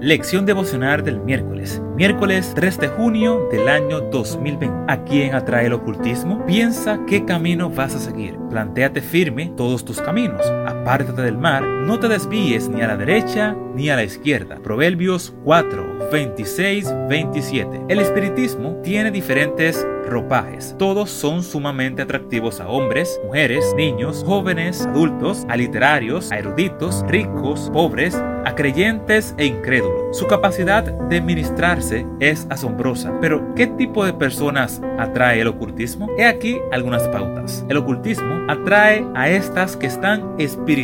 Lección devocional del miércoles, miércoles 3 de junio del año 2020. ¿A quién atrae el ocultismo? Piensa qué camino vas a seguir. Plantéate firme todos tus caminos. Apártate del mar, no te desvíes ni a la derecha ni a la izquierda. Proverbios 4, 26, 27. El espiritismo tiene diferentes ropajes. Todos son sumamente atractivos a hombres, mujeres, niños, jóvenes, adultos, a literarios, a eruditos, ricos, pobres, a creyentes e incrédulos. Su capacidad de ministrarse es asombrosa. Pero, ¿qué tipo de personas atrae el ocultismo? He aquí algunas pautas. El ocultismo atrae a estas que están espiritualmente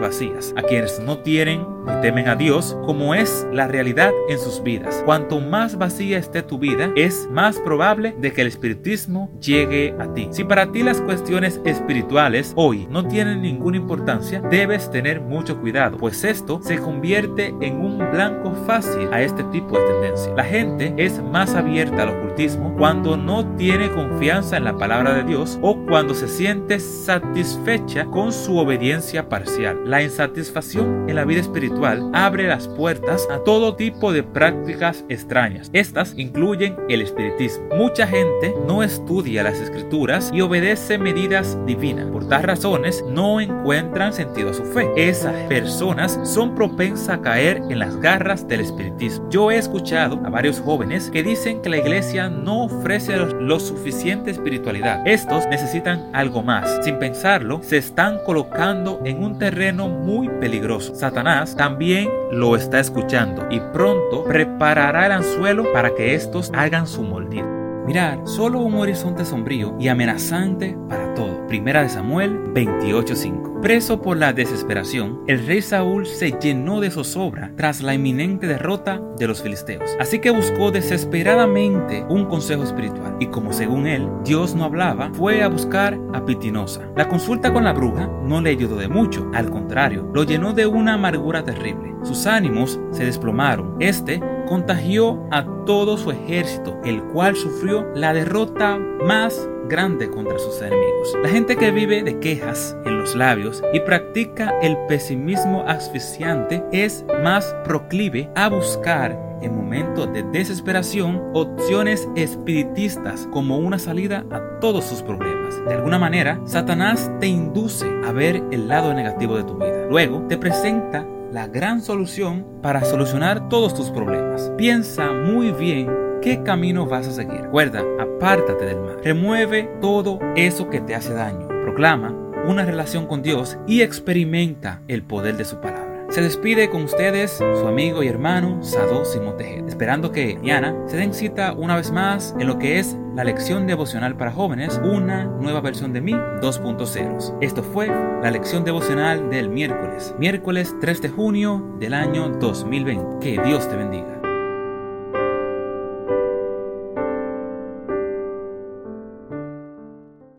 vacías, a quienes no tienen temen a Dios, como es la realidad en sus vidas. Cuanto más vacía esté tu vida, es más probable de que el espiritismo llegue a ti. Si para ti las cuestiones espirituales hoy no tienen ninguna importancia, debes tener mucho cuidado, pues esto se convierte en un blanco fácil a este tipo de tendencia. La gente es más abierta al ocultismo cuando no tiene confianza en la palabra de Dios o cuando se siente satisfecha con su obediencia parcial. La insatisfacción en la vida espiritual abre las puertas a todo tipo de prácticas extrañas. Estas incluyen el espiritismo. Mucha gente no estudia las escrituras y obedece medidas divinas. Por tal razones no encuentran sentido a su fe. Esas personas son propensa a caer en las garras del espiritismo. Yo he escuchado a varios jóvenes que dicen que la iglesia no ofrece lo suficiente espiritualidad. Estos necesitan algo más. Sin pensarlo, se están colocando en un terreno muy peligroso. Satanás también lo está escuchando y pronto preparará el anzuelo para que estos hagan su moldido. Mirar, solo un horizonte sombrío y amenazante para todo. Primera de Samuel 28:5. Preso por la desesperación, el rey Saúl se llenó de zozobra tras la inminente derrota de los filisteos. Así que buscó desesperadamente un consejo espiritual y como según él Dios no hablaba, fue a buscar a Pitinosa. La consulta con la bruja no le ayudó de mucho, al contrario, lo llenó de una amargura terrible. Sus ánimos se desplomaron. Este contagió a todo su ejército, el cual sufrió la derrota más grande contra sus enemigos. La gente que vive de quejas en los labios y practica el pesimismo asfixiante es más proclive a buscar en momentos de desesperación opciones espiritistas como una salida a todos sus problemas. De alguna manera, Satanás te induce a ver el lado negativo de tu vida. Luego te presenta la gran solución para solucionar todos tus problemas. Piensa muy bien qué camino vas a seguir. Recuerda, apártate del mal. Remueve todo eso que te hace daño. Proclama una relación con Dios y experimenta el poder de su palabra. Se despide con ustedes su amigo y hermano Sado Simón esperando que mañana se den cita una vez más en lo que es la lección devocional para jóvenes, una nueva versión de mí 2.0. Esto fue la lección devocional del miércoles, miércoles 3 de junio del año 2020. Que Dios te bendiga.